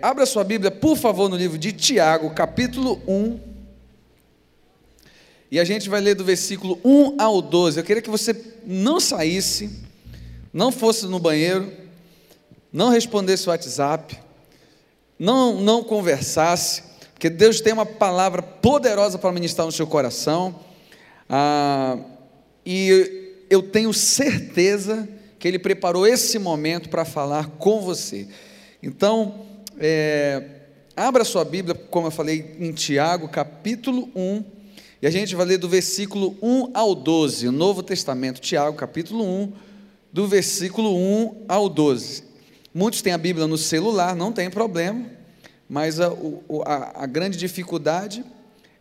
Abra sua Bíblia, por favor, no livro de Tiago, capítulo 1. E a gente vai ler do versículo 1 ao 12. Eu queria que você não saísse, não fosse no banheiro, não respondesse o WhatsApp, não, não conversasse, porque Deus tem uma palavra poderosa para ministrar no seu coração. Ah, e eu tenho certeza que Ele preparou esse momento para falar com você. Então, é, abra sua Bíblia, como eu falei, em Tiago, capítulo 1, e a gente vai ler do versículo 1 ao 12, o Novo Testamento, Tiago, capítulo 1, do versículo 1 ao 12. Muitos têm a Bíblia no celular, não tem problema, mas a, a, a grande dificuldade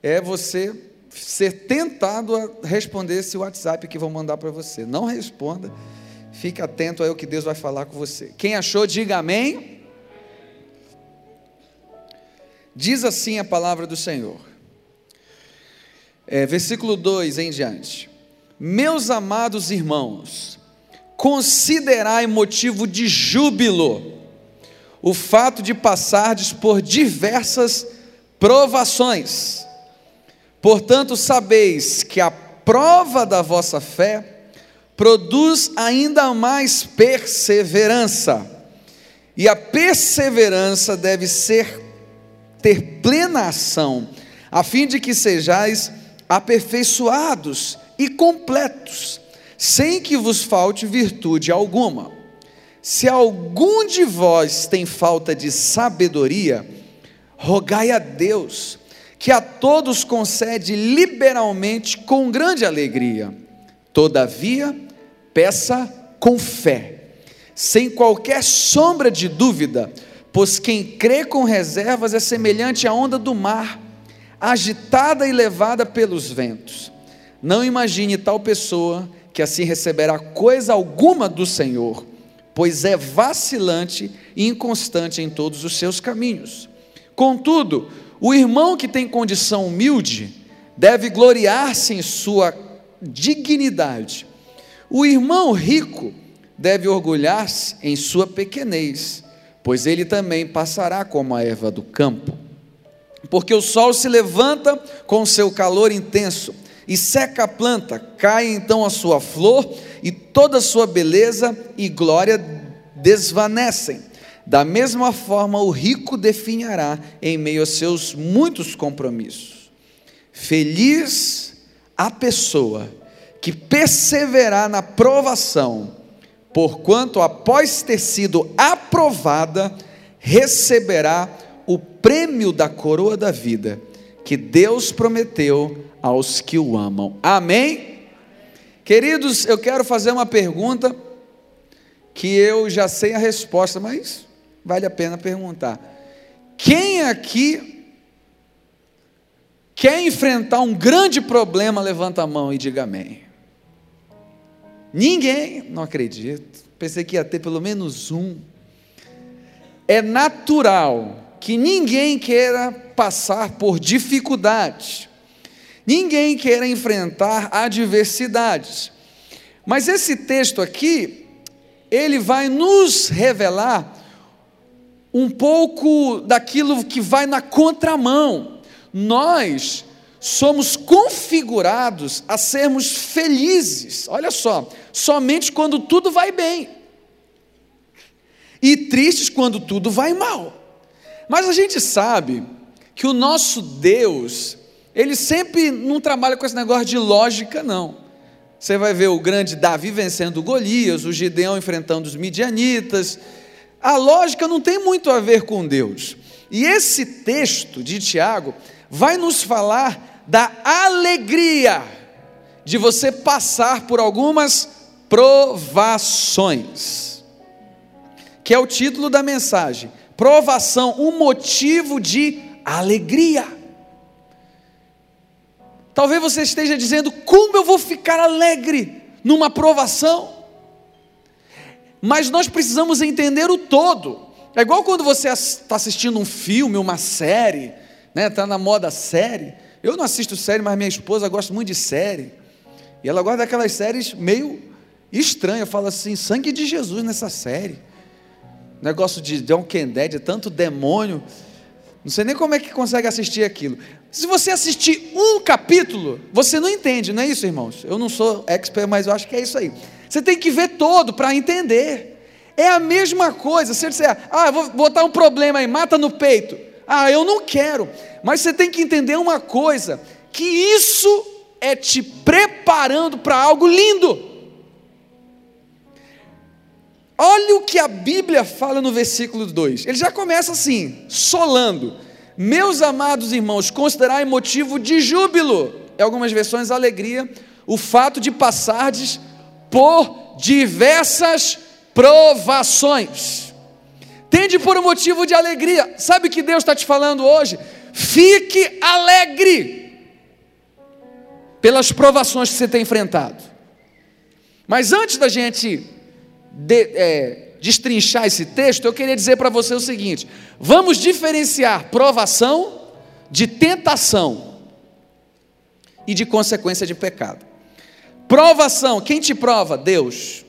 é você ser tentado a responder esse WhatsApp que vão mandar para você. Não responda, fique atento ao que Deus vai falar com você. Quem achou, diga amém. Diz assim a palavra do Senhor, é, versículo 2 em diante: Meus amados irmãos, considerai motivo de júbilo o fato de passardes por diversas provações. Portanto, sabeis que a prova da vossa fé produz ainda mais perseverança, e a perseverança deve ser ter plena ação, a fim de que sejais aperfeiçoados e completos, sem que vos falte virtude alguma. Se algum de vós tem falta de sabedoria, rogai a Deus, que a todos concede liberalmente com grande alegria. Todavia, peça com fé, sem qualquer sombra de dúvida, Pois quem crê com reservas é semelhante à onda do mar, agitada e levada pelos ventos. Não imagine tal pessoa que assim receberá coisa alguma do Senhor, pois é vacilante e inconstante em todos os seus caminhos. Contudo, o irmão que tem condição humilde deve gloriar-se em sua dignidade. O irmão rico deve orgulhar-se em sua pequenez pois ele também passará como a erva do campo. Porque o sol se levanta com seu calor intenso e seca a planta, cai então a sua flor e toda a sua beleza e glória desvanecem. Da mesma forma, o rico definhará em meio a seus muitos compromissos. Feliz a pessoa que perseverar na provação, porquanto após ter sido aprovada, receberá o prêmio da coroa da vida que Deus prometeu aos que o amam. Amém? Queridos, eu quero fazer uma pergunta que eu já sei a resposta, mas vale a pena perguntar. Quem aqui quer enfrentar um grande problema, levanta a mão e diga amém. Ninguém, não acredito. Pensei que ia ter pelo menos um. É natural que ninguém queira passar por dificuldades. Ninguém queira enfrentar adversidades. Mas esse texto aqui, ele vai nos revelar um pouco daquilo que vai na contramão. Nós somos configurados a sermos felizes. Olha só, somente quando tudo vai bem. E tristes quando tudo vai mal. Mas a gente sabe que o nosso Deus, ele sempre não trabalha com esse negócio de lógica, não. Você vai ver o grande Davi vencendo Golias, o Gideão enfrentando os midianitas. A lógica não tem muito a ver com Deus. E esse texto de Tiago vai nos falar da alegria de você passar por algumas provações, que é o título da mensagem. Provação, um motivo de alegria. Talvez você esteja dizendo: como eu vou ficar alegre numa provação? Mas nós precisamos entender o todo. É igual quando você está assistindo um filme, uma série, está né, tá na moda série. Eu não assisto série, mas minha esposa gosta muito de série. E ela gosta daquelas séries meio estranhas. Fala assim: sangue de Jesus nessa série. Negócio de John Kennedy, é tanto demônio. Não sei nem como é que consegue assistir aquilo. Se você assistir um capítulo, você não entende, não é isso, irmãos? Eu não sou expert, mas eu acho que é isso aí. Você tem que ver todo para entender. É a mesma coisa. Se você disser, ah, eu vou botar um problema aí, mata no peito. Ah, eu não quero. Mas você tem que entender uma coisa: que isso é te preparando para algo lindo. Olha o que a Bíblia fala no versículo 2. Ele já começa assim, solando. Meus amados irmãos, considerai motivo de júbilo, em algumas versões alegria, o fato de passardes por diversas provações. Tende por um motivo de alegria. Sabe o que Deus está te falando hoje? Fique alegre pelas provações que você tem enfrentado. Mas antes da gente de, é, destrinchar esse texto, eu queria dizer para você o seguinte: vamos diferenciar provação de tentação e de consequência de pecado. Provação, quem te prova? Deus.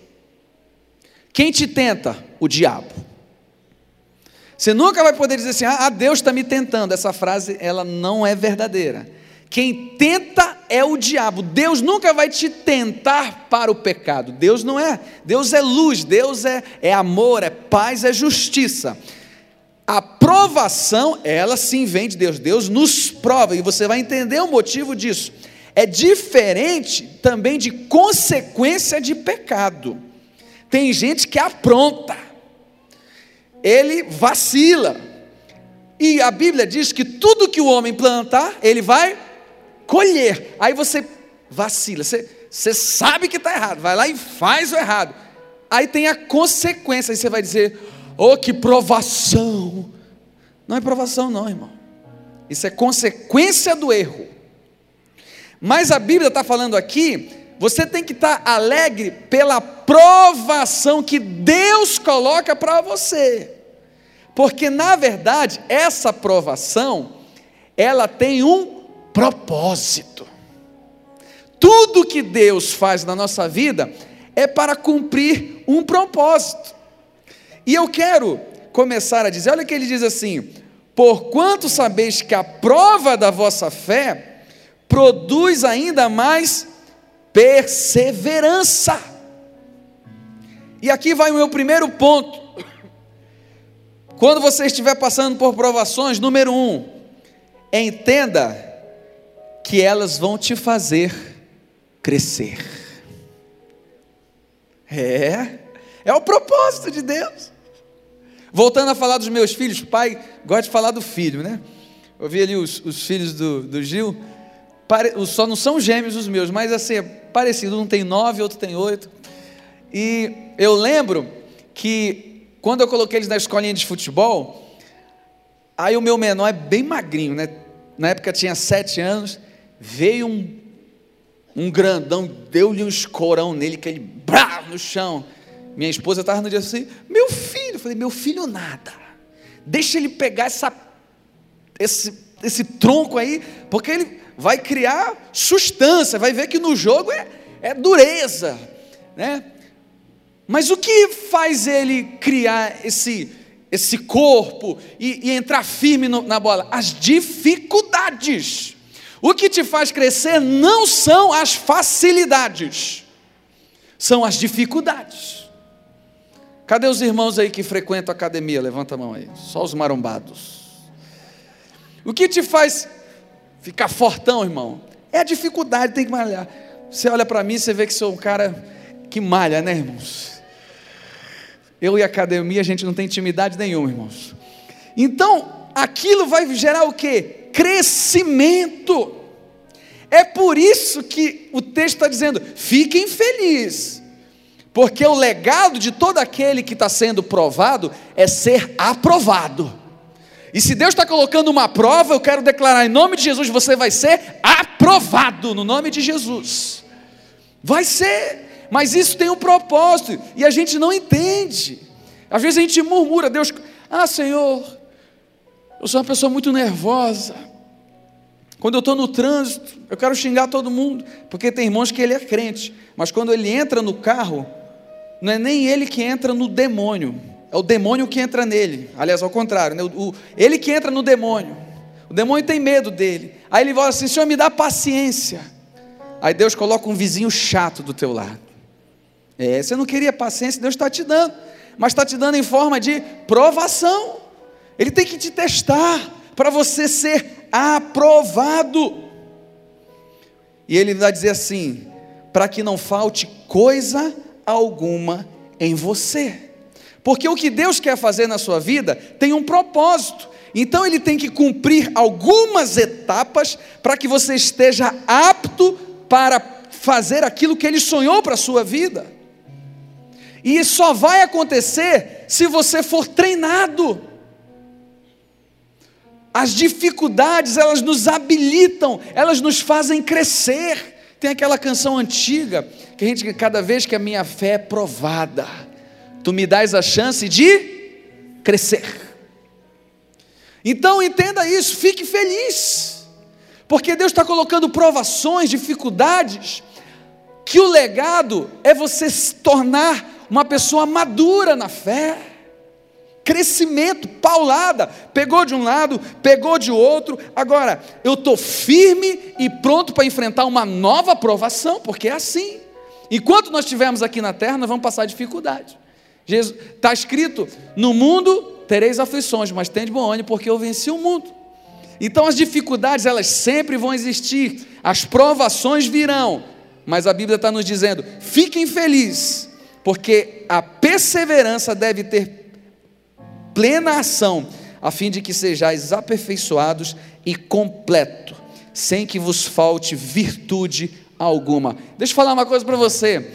Quem te tenta? O diabo. Você nunca vai poder dizer assim: ah, Deus está me tentando. Essa frase ela não é verdadeira. Quem tenta é o diabo. Deus nunca vai te tentar para o pecado. Deus não é. Deus é luz, Deus é, é amor, é paz, é justiça. A provação, ela sim vem de Deus. Deus nos prova e você vai entender o motivo disso. É diferente também de consequência de pecado. Tem gente que apronta, ele vacila. E a Bíblia diz que tudo que o homem plantar, ele vai colher. Aí você vacila, você, você sabe que está errado, vai lá e faz o errado. Aí tem a consequência, aí você vai dizer: oh, que provação. Não é provação, não, irmão. Isso é consequência do erro. Mas a Bíblia está falando aqui, você tem que estar tá alegre pela provação que Deus coloca para você. Porque na verdade, essa provação, ela tem um propósito. Tudo que Deus faz na nossa vida é para cumprir um propósito. E eu quero começar a dizer, olha que ele diz assim: Porquanto sabeis que a prova da vossa fé produz ainda mais perseverança. E aqui vai o meu primeiro ponto. Quando você estiver passando por provações, número um, entenda que elas vão te fazer crescer. É, é o propósito de Deus. Voltando a falar dos meus filhos, pai gosta de falar do filho, né? Eu vi ali os, os filhos do, do Gil, pare, só não são gêmeos os meus, mas assim, é parecido, um tem nove, outro tem oito. E eu lembro que quando eu coloquei eles na escolinha de futebol, aí o meu menor é bem magrinho, né? Na época tinha sete anos, veio um, um grandão, deu-lhe um escorão nele, que ele brá no chão. Minha esposa estava no dia assim, meu filho, eu falei, meu filho nada, deixa ele pegar essa, esse, esse tronco aí, porque ele vai criar sustância, vai ver que no jogo é, é dureza, né? Mas o que faz ele criar esse, esse corpo e, e entrar firme no, na bola? As dificuldades. O que te faz crescer não são as facilidades, são as dificuldades. Cadê os irmãos aí que frequentam a academia? Levanta a mão aí. Só os marombados. O que te faz ficar fortão, irmão? É a dificuldade, tem que malhar. Você olha para mim, você vê que sou um cara que malha, né, irmãos? Eu e a academia, a gente não tem intimidade nenhuma, irmãos. Então, aquilo vai gerar o quê? crescimento. É por isso que o texto está dizendo: fiquem felizes, porque o legado de todo aquele que está sendo provado é ser aprovado. E se Deus está colocando uma prova, eu quero declarar em nome de Jesus: você vai ser aprovado, no nome de Jesus. Vai ser, mas isso tem um propósito, e a gente não entende. Às vezes a gente murmura, Deus, ah Senhor, eu sou uma pessoa muito nervosa. Quando eu estou no trânsito, eu quero xingar todo mundo, porque tem irmãos que ele é crente, mas quando ele entra no carro, não é nem ele que entra no demônio, é o demônio que entra nele. Aliás, ao contrário, né? o, o, ele que entra no demônio. O demônio tem medo dele. Aí ele fala assim: Senhor, me dá paciência. Aí Deus coloca um vizinho chato do teu lado. É, você não queria paciência, Deus está te dando, mas está te dando em forma de provação. Ele tem que te testar para você ser aprovado. E ele vai dizer assim: para que não falte coisa alguma em você. Porque o que Deus quer fazer na sua vida tem um propósito. Então ele tem que cumprir algumas etapas para que você esteja apto para fazer aquilo que ele sonhou para a sua vida. E só vai acontecer se você for treinado. As dificuldades, elas nos habilitam, elas nos fazem crescer. Tem aquela canção antiga, que a gente, cada vez que a minha fé é provada, tu me dás a chance de crescer. Então entenda isso, fique feliz, porque Deus está colocando provações, dificuldades, que o legado é você se tornar uma pessoa madura na fé, crescimento, paulada, pegou de um lado, pegou de outro, agora eu estou firme e pronto para enfrentar uma nova provação, porque é assim. Enquanto nós estivermos aqui na terra, nós vamos passar dificuldade. Está escrito: no mundo tereis aflições, mas tem de bom ânimo, porque eu venci o mundo. Então as dificuldades, elas sempre vão existir, as provações virão, mas a Bíblia está nos dizendo: fiquem felizes, porque a perseverança deve ter plena ação, a fim de que sejais aperfeiçoados e completo, sem que vos falte virtude alguma. Deixa eu falar uma coisa para você.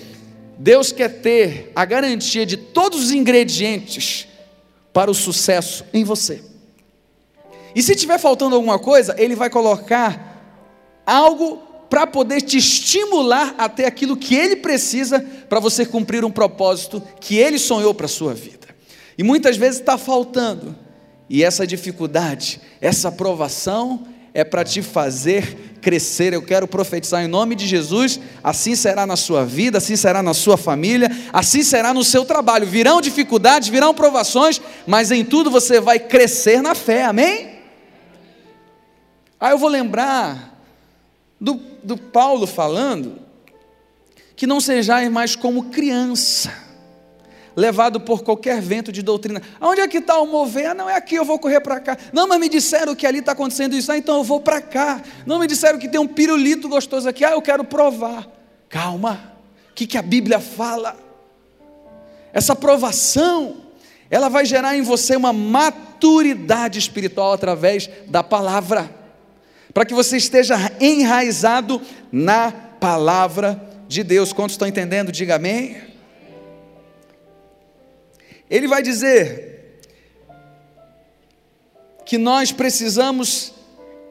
Deus quer ter a garantia de todos os ingredientes para o sucesso em você. E se tiver faltando alguma coisa, Ele vai colocar algo para poder te estimular até aquilo que Ele precisa para você cumprir um propósito que Ele sonhou para a sua vida. E muitas vezes está faltando. E essa dificuldade, essa aprovação, é para te fazer crescer. Eu quero profetizar em nome de Jesus. Assim será na sua vida, assim será na sua família, assim será no seu trabalho. Virão dificuldades, virão provações, mas em tudo você vai crescer na fé, amém? Aí eu vou lembrar do, do Paulo falando que não sejais mais como criança levado por qualquer vento de doutrina. Onde é que está o mover? Ah, não, é aqui, eu vou correr para cá. Não, mas me disseram que ali está acontecendo isso, ah, então eu vou para cá. Não, me disseram que tem um pirulito gostoso aqui, ah, eu quero provar. Calma, o que, que a Bíblia fala? Essa provação, ela vai gerar em você uma maturidade espiritual através da palavra, para que você esteja enraizado na palavra de Deus. Quantos estão entendendo? Diga amém. Ele vai dizer que nós precisamos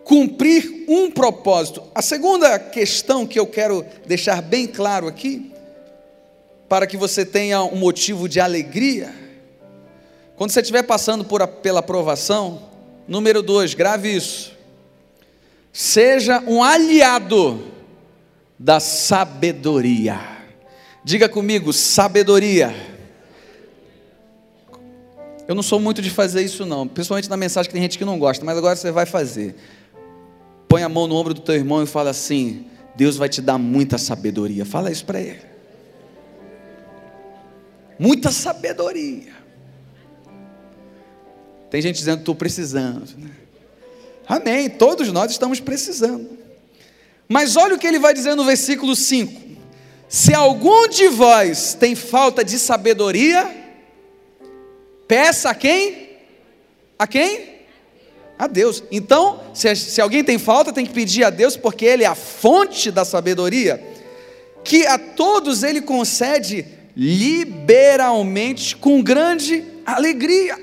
cumprir um propósito. A segunda questão que eu quero deixar bem claro aqui, para que você tenha um motivo de alegria, quando você estiver passando por, pela aprovação, número dois, grave isso. Seja um aliado da sabedoria. Diga comigo, sabedoria. Eu não sou muito de fazer isso, não. Principalmente na mensagem que tem gente que não gosta, mas agora você vai fazer. Põe a mão no ombro do teu irmão e fala assim: Deus vai te dar muita sabedoria. Fala isso para ele. Muita sabedoria. Tem gente dizendo: estou precisando. Amém. Todos nós estamos precisando. Mas olha o que ele vai dizer no versículo 5: Se algum de vós tem falta de sabedoria, Peça a quem? A quem? A Deus. Então, se, se alguém tem falta, tem que pedir a Deus, porque Ele é a fonte da sabedoria, que a todos Ele concede liberalmente, com grande alegria.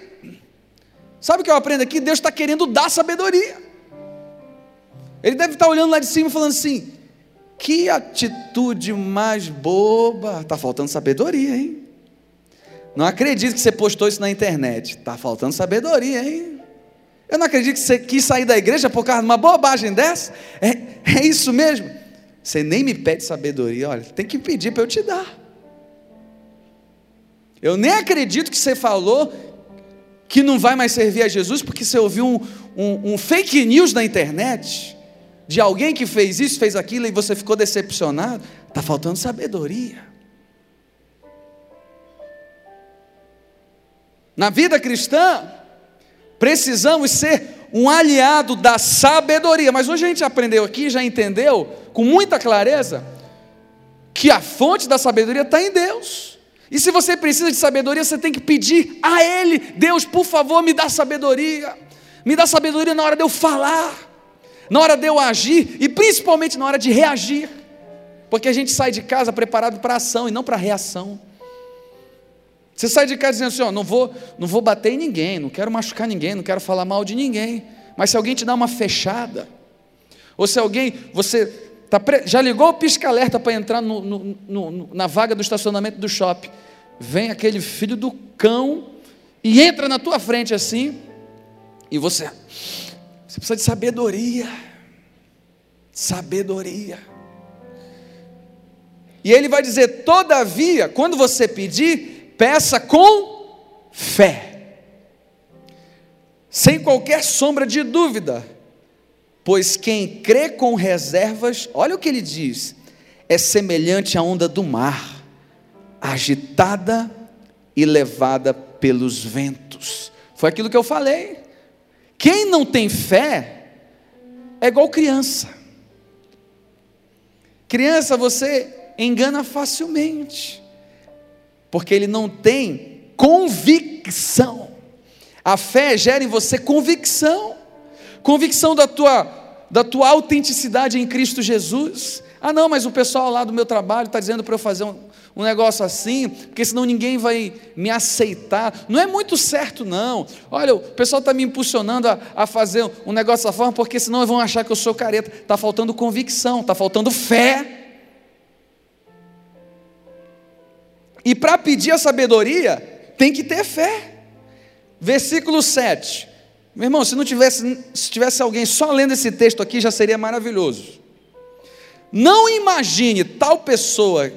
Sabe o que eu aprendo aqui? Deus está querendo dar sabedoria. Ele deve estar olhando lá de cima e falando assim: que atitude mais boba. Está faltando sabedoria, hein? Não acredito que você postou isso na internet. Está faltando sabedoria, hein? Eu não acredito que você quis sair da igreja por causa de uma bobagem dessa. É, é isso mesmo? Você nem me pede sabedoria. Olha, tem que pedir para eu te dar. Eu nem acredito que você falou que não vai mais servir a Jesus porque você ouviu um, um, um fake news na internet de alguém que fez isso, fez aquilo e você ficou decepcionado. Está faltando sabedoria. Na vida cristã, precisamos ser um aliado da sabedoria. Mas hoje a gente aprendeu aqui, já entendeu com muita clareza, que a fonte da sabedoria está em Deus. E se você precisa de sabedoria, você tem que pedir a Ele: Deus, por favor, me dá sabedoria. Me dá sabedoria na hora de eu falar, na hora de eu agir e principalmente na hora de reagir. Porque a gente sai de casa preparado para ação e não para reação. Você sai de casa dizendo assim: ó, não vou, não vou bater em ninguém, não quero machucar ninguém, não quero falar mal de ninguém. Mas se alguém te dá uma fechada, ou se alguém, você tá, já ligou o pisca-alerta para entrar no, no, no, na vaga do estacionamento do shopping, vem aquele filho do cão e entra na tua frente assim, e você, você precisa de sabedoria, sabedoria. E ele vai dizer: todavia, quando você pedir, peça com fé, sem qualquer sombra de dúvida, pois quem crê com reservas, olha o que ele diz, é semelhante à onda do mar, agitada e levada pelos ventos. Foi aquilo que eu falei. Quem não tem fé é igual criança. Criança você engana facilmente porque ele não tem convicção. A fé gera em você convicção, convicção da tua, da tua autenticidade em Cristo Jesus. Ah, não, mas o pessoal lá do meu trabalho está dizendo para eu fazer um, um negócio assim, porque senão ninguém vai me aceitar. Não é muito certo, não. Olha, o pessoal está me impulsionando a, a, fazer um negócio dessa forma, porque senão vão achar que eu sou careta. Está faltando convicção, está faltando fé. E para pedir a sabedoria, tem que ter fé. Versículo 7. Meu irmão, se não tivesse, se tivesse alguém só lendo esse texto aqui, já seria maravilhoso. Não imagine tal pessoa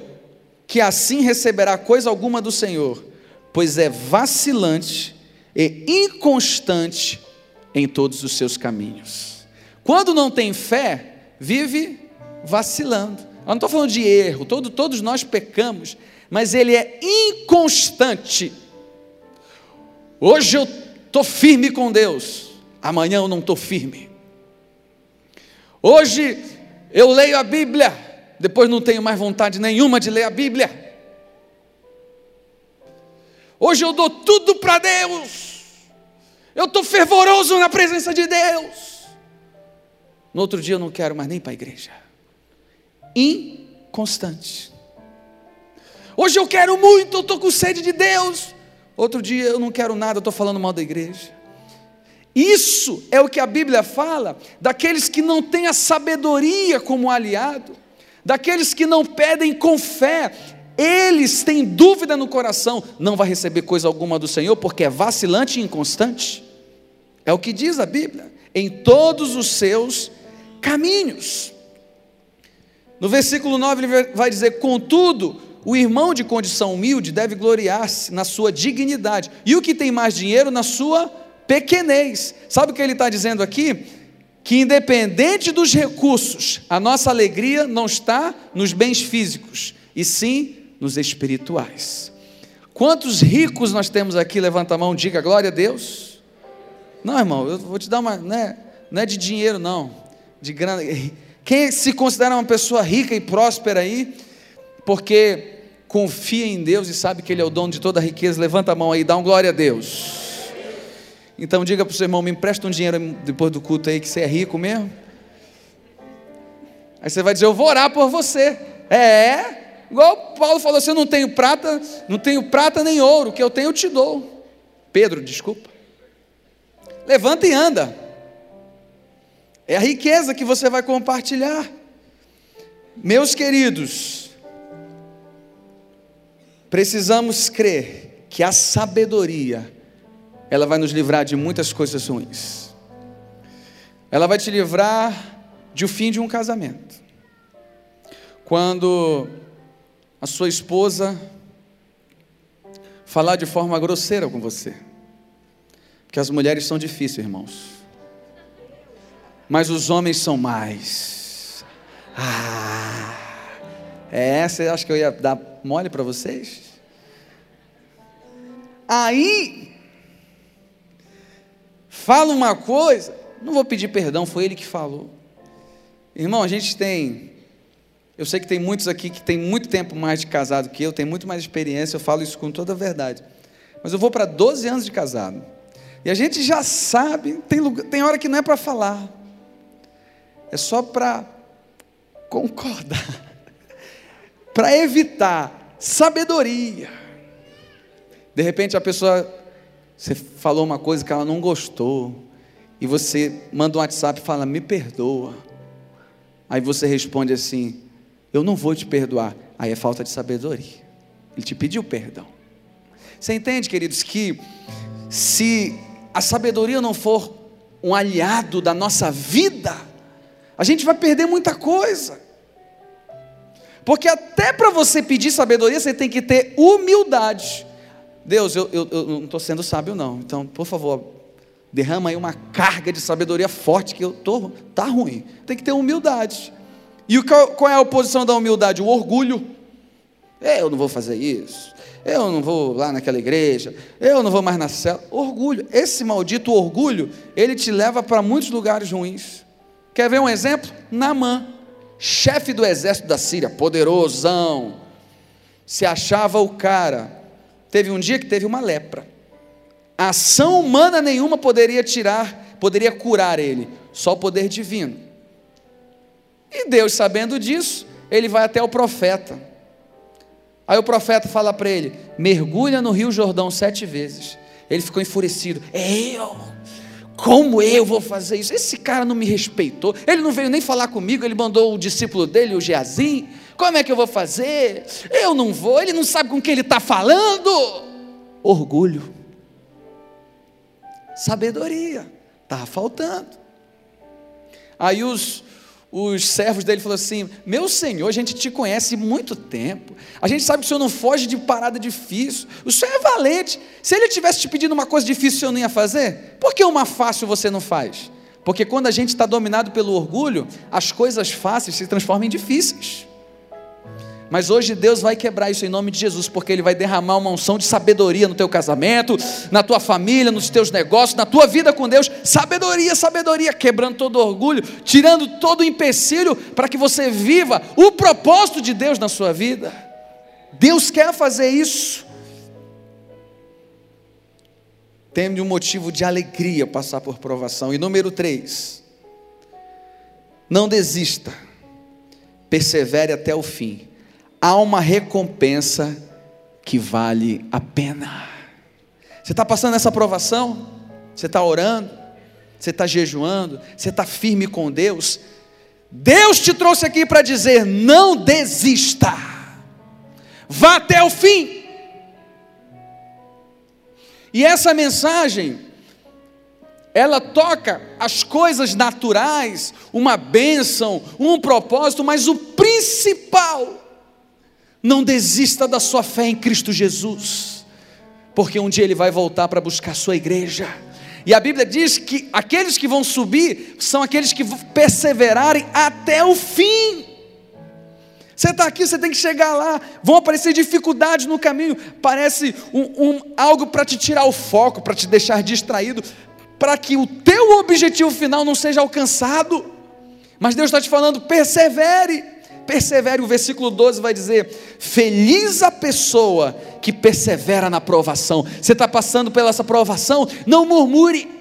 que assim receberá coisa alguma do Senhor, pois é vacilante e inconstante em todos os seus caminhos. Quando não tem fé, vive vacilando. Eu não estou falando de erro, todo, todos nós pecamos, mas ele é inconstante. Hoje eu estou firme com Deus, amanhã eu não estou firme. Hoje eu leio a Bíblia, depois não tenho mais vontade nenhuma de ler a Bíblia. Hoje eu dou tudo para Deus, eu estou fervoroso na presença de Deus. No outro dia eu não quero mais nem para a igreja. Inconstante. Hoje eu quero muito, eu estou com sede de Deus. Outro dia eu não quero nada, estou falando mal da igreja. Isso é o que a Bíblia fala daqueles que não têm a sabedoria como aliado, daqueles que não pedem com fé, eles têm dúvida no coração, não vai receber coisa alguma do Senhor, porque é vacilante e inconstante. É o que diz a Bíblia, em todos os seus caminhos. No versículo 9 ele vai dizer: Contudo, o irmão de condição humilde deve gloriar-se na sua dignidade, e o que tem mais dinheiro na sua pequenez. Sabe o que ele está dizendo aqui? Que independente dos recursos, a nossa alegria não está nos bens físicos, e sim nos espirituais. Quantos ricos nós temos aqui? Levanta a mão, diga glória a Deus. Não, irmão, eu vou te dar uma, não é, não é de dinheiro, não, de grana. Quem se considera uma pessoa rica e próspera aí, porque confia em Deus e sabe que Ele é o dono de toda a riqueza, levanta a mão aí, dá um glória a Deus. Então diga para o seu irmão, me empresta um dinheiro depois do culto aí, que você é rico mesmo. Aí você vai dizer, eu vou orar por você. É, igual Paulo falou assim, eu não tenho prata, não tenho prata nem ouro, o que eu tenho eu te dou. Pedro, desculpa. Levanta e anda. É a riqueza que você vai compartilhar. Meus queridos, Precisamos crer que a sabedoria, ela vai nos livrar de muitas coisas ruins. Ela vai te livrar de o fim de um casamento. Quando a sua esposa falar de forma grosseira com você. Porque as mulheres são difíceis, irmãos. Mas os homens são mais. Ah, é essa, acho que eu ia dar mole para vocês. Aí, fala uma coisa, não vou pedir perdão, foi ele que falou. Irmão, a gente tem eu sei que tem muitos aqui que tem muito tempo mais de casado que eu, tem muito mais experiência, eu falo isso com toda a verdade. Mas eu vou para 12 anos de casado. E a gente já sabe, tem, lugar, tem hora que não é para falar, é só para concordar, para evitar sabedoria. De repente a pessoa, você falou uma coisa que ela não gostou, e você manda um WhatsApp e fala, me perdoa. Aí você responde assim, eu não vou te perdoar. Aí é falta de sabedoria. Ele te pediu perdão. Você entende, queridos, que se a sabedoria não for um aliado da nossa vida, a gente vai perder muita coisa. Porque até para você pedir sabedoria, você tem que ter humildade. Deus, eu, eu, eu não estou sendo sábio, não. Então, por favor, derrama aí uma carga de sabedoria forte que eu tô tá ruim. Tem que ter humildade. E qual é a oposição da humildade? O orgulho. Eu não vou fazer isso. Eu não vou lá naquela igreja. Eu não vou mais na cela. Orgulho. Esse maldito orgulho, ele te leva para muitos lugares ruins. Quer ver um exemplo? Namã, chefe do exército da Síria, poderosão. Se achava o cara. Teve um dia que teve uma lepra. Ação humana nenhuma poderia tirar, poderia curar ele, só o poder divino. E Deus, sabendo disso, ele vai até o profeta. Aí o profeta fala para ele: mergulha no Rio Jordão sete vezes. Ele ficou enfurecido. Eu? Como eu vou fazer isso? Esse cara não me respeitou. Ele não veio nem falar comigo. Ele mandou o discípulo dele, o Geazim. Como é que eu vou fazer? Eu não vou. Ele não sabe com quem ele está falando. Orgulho. Sabedoria. Estava faltando. Aí os, os servos dele falaram assim: Meu senhor, a gente te conhece muito tempo, a gente sabe que o senhor não foge de parada difícil, o senhor é valente. Se ele tivesse te pedindo uma coisa difícil, senhor não ia fazer? Por que uma fácil você não faz? Porque quando a gente está dominado pelo orgulho, as coisas fáceis se transformam em difíceis. Mas hoje Deus vai quebrar isso em nome de Jesus, porque Ele vai derramar uma unção de sabedoria no teu casamento, na tua família, nos teus negócios, na tua vida com Deus. Sabedoria, sabedoria, quebrando todo orgulho, tirando todo o empecilho para que você viva o propósito de Deus na sua vida. Deus quer fazer isso. Tem um motivo de alegria passar por provação. E número três, não desista, persevere até o fim há uma recompensa que vale a pena. Você está passando essa aprovação? Você está orando? Você está jejuando? Você está firme com Deus? Deus te trouxe aqui para dizer: não desista, vá até o fim. E essa mensagem, ela toca as coisas naturais, uma bênção, um propósito, mas o principal não desista da sua fé em Cristo Jesus, porque um dia Ele vai voltar para buscar a sua igreja. E a Bíblia diz que aqueles que vão subir são aqueles que perseverarem até o fim. Você está aqui, você tem que chegar lá. Vão aparecer dificuldades no caminho. Parece um, um algo para te tirar o foco, para te deixar distraído, para que o teu objetivo final não seja alcançado. Mas Deus está te falando, persevere persevere, o versículo 12 vai dizer: Feliz a pessoa que persevera na provação. Você está passando pela essa provação, não murmure.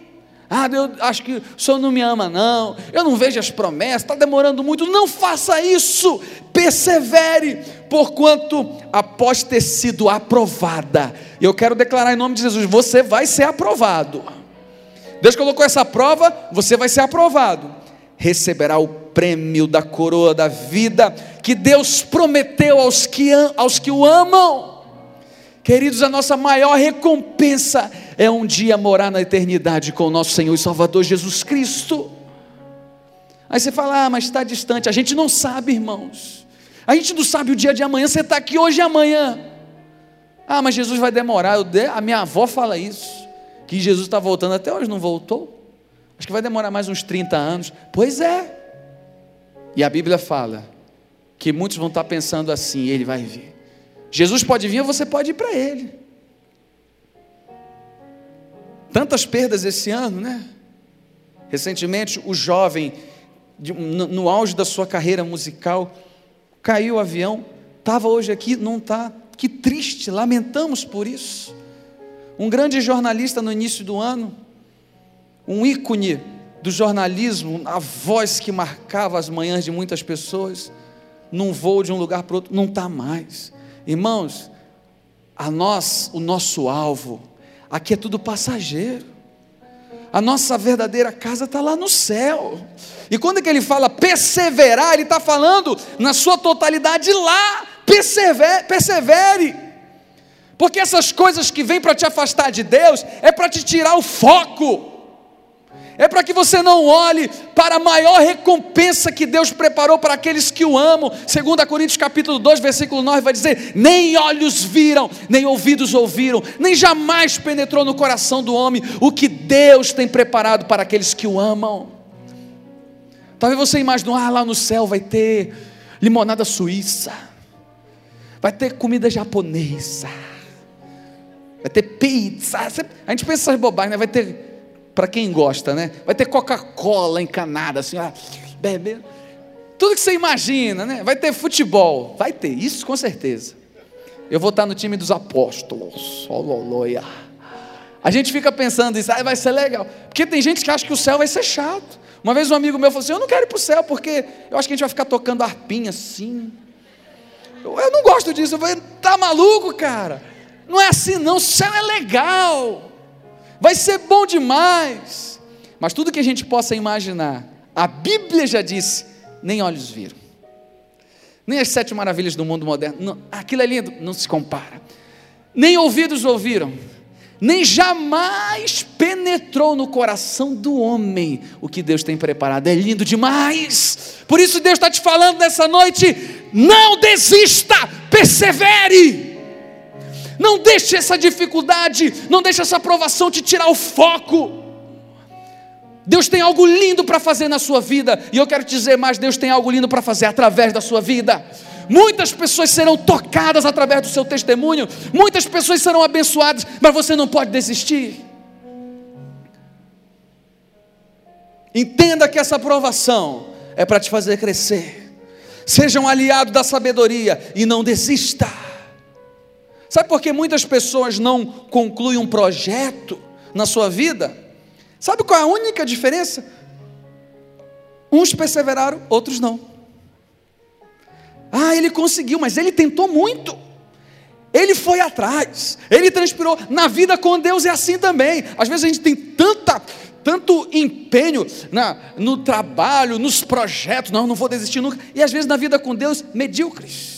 Ah, eu acho que o Senhor não me ama, não. Eu não vejo as promessas, está demorando muito. Não faça isso. Persevere, porquanto após ter sido aprovada, eu quero declarar em nome de Jesus: você vai ser aprovado. Deus colocou essa prova, você vai ser aprovado. Receberá o prêmio da coroa da vida que Deus prometeu aos que, aos que o amam. Queridos, a nossa maior recompensa é um dia morar na eternidade com o nosso Senhor e Salvador Jesus Cristo. Aí você fala, ah, mas está distante. A gente não sabe, irmãos. A gente não sabe o dia de amanhã. Você está aqui hoje e amanhã. Ah, mas Jesus vai demorar. A minha avó fala isso. Que Jesus está voltando. Até hoje não voltou. Acho que vai demorar mais uns 30 anos. Pois é. E a Bíblia fala que muitos vão estar pensando assim: ele vai vir. Jesus pode vir ou você pode ir para ele. Tantas perdas esse ano, né? Recentemente, o jovem, no auge da sua carreira musical, caiu o avião, estava hoje aqui, não está. Que triste, lamentamos por isso. Um grande jornalista no início do ano, um ícone do jornalismo, a voz que marcava as manhãs de muitas pessoas, num voo de um lugar para outro, não está mais. Irmãos, a nós, o nosso alvo, aqui é tudo passageiro. A nossa verdadeira casa está lá no céu. E quando é que ele fala perseverar, ele está falando na sua totalidade lá. Persevere, persevere. Porque essas coisas que vêm para te afastar de Deus é para te tirar o foco é para que você não olhe para a maior recompensa que Deus preparou para aqueles que o amam. 2 Coríntios capítulo 2, versículo 9 vai dizer: "Nem olhos viram, nem ouvidos ouviram, nem jamais penetrou no coração do homem o que Deus tem preparado para aqueles que o amam." Talvez você imagine, ah, lá no céu vai ter limonada suíça. Vai ter comida japonesa. Vai ter pizza. A gente pensa essas bobagens, né? Vai ter para quem gosta, né? Vai ter Coca-Cola encanada, assim, ó, bebendo. Tudo que você imagina, né? Vai ter futebol, vai ter, isso com certeza. Eu vou estar no time dos apóstolos, aleluia. A gente fica pensando isso, ah, vai ser legal. Porque tem gente que acha que o céu vai ser chato. Uma vez um amigo meu falou assim: Eu não quero ir para o céu, porque eu acho que a gente vai ficar tocando arpinha assim. Eu, eu não gosto disso. Eu falei: Tá maluco, cara? Não é assim, não. O céu é legal vai ser bom demais. Mas tudo que a gente possa imaginar, a Bíblia já disse: nem olhos viram, nem as sete maravilhas do mundo moderno, não, aquilo é lindo, não se compara, nem ouvidos ouviram, nem jamais penetrou no coração do homem o que Deus tem preparado, é lindo demais. Por isso Deus está te falando nessa noite: não desista, persevere. Não deixe essa dificuldade, não deixe essa provação te tirar o foco. Deus tem algo lindo para fazer na sua vida, e eu quero te dizer mais: Deus tem algo lindo para fazer através da sua vida. Muitas pessoas serão tocadas através do seu testemunho, muitas pessoas serão abençoadas, mas você não pode desistir. Entenda que essa provação é para te fazer crescer. Seja um aliado da sabedoria e não desista. Sabe por que muitas pessoas não concluem um projeto na sua vida? Sabe qual é a única diferença? Uns perseveraram, outros não. Ah, ele conseguiu, mas ele tentou muito. Ele foi atrás, ele transpirou. Na vida com Deus é assim também. Às vezes a gente tem tanta, tanto empenho na, no trabalho, nos projetos, não, não vou desistir nunca. E às vezes na vida com Deus, medíocres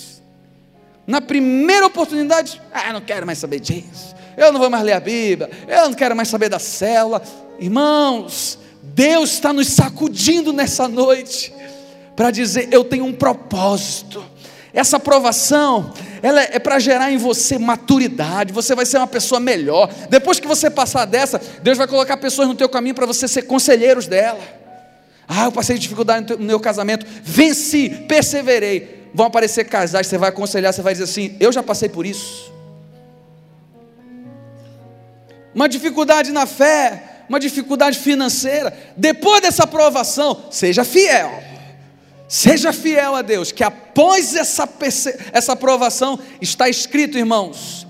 na primeira oportunidade, ah, não quero mais saber disso, eu não vou mais ler a Bíblia, eu não quero mais saber da célula. Irmãos, Deus está nos sacudindo nessa noite para dizer: eu tenho um propósito. Essa aprovação, ela é para gerar em você maturidade, você vai ser uma pessoa melhor. Depois que você passar dessa, Deus vai colocar pessoas no teu caminho para você ser conselheiros dela. Ah, eu passei dificuldade no meu casamento, venci, perseverei vão aparecer casais, você vai aconselhar, você vai dizer assim: Eu já passei por isso. Uma dificuldade na fé, uma dificuldade financeira. Depois dessa aprovação, seja fiel. Seja fiel a Deus, que após essa, essa aprovação, está escrito, irmãos.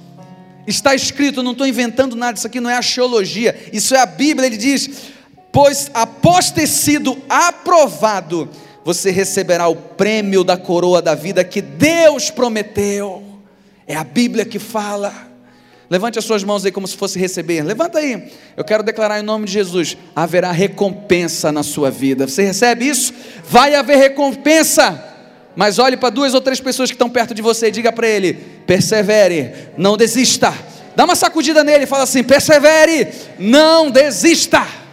Está escrito, não estou inventando nada, isso aqui não é axiologia, isso é a Bíblia, ele diz: Pois após ter sido aprovado, você receberá o prêmio da coroa da vida que Deus prometeu. É a Bíblia que fala. Levante as suas mãos aí como se fosse receber. Levanta aí. Eu quero declarar em nome de Jesus: haverá recompensa na sua vida. Você recebe isso? Vai haver recompensa. Mas olhe para duas ou três pessoas que estão perto de você e diga para ele: persevere, não desista. Dá uma sacudida nele e fala assim: persevere, não desista.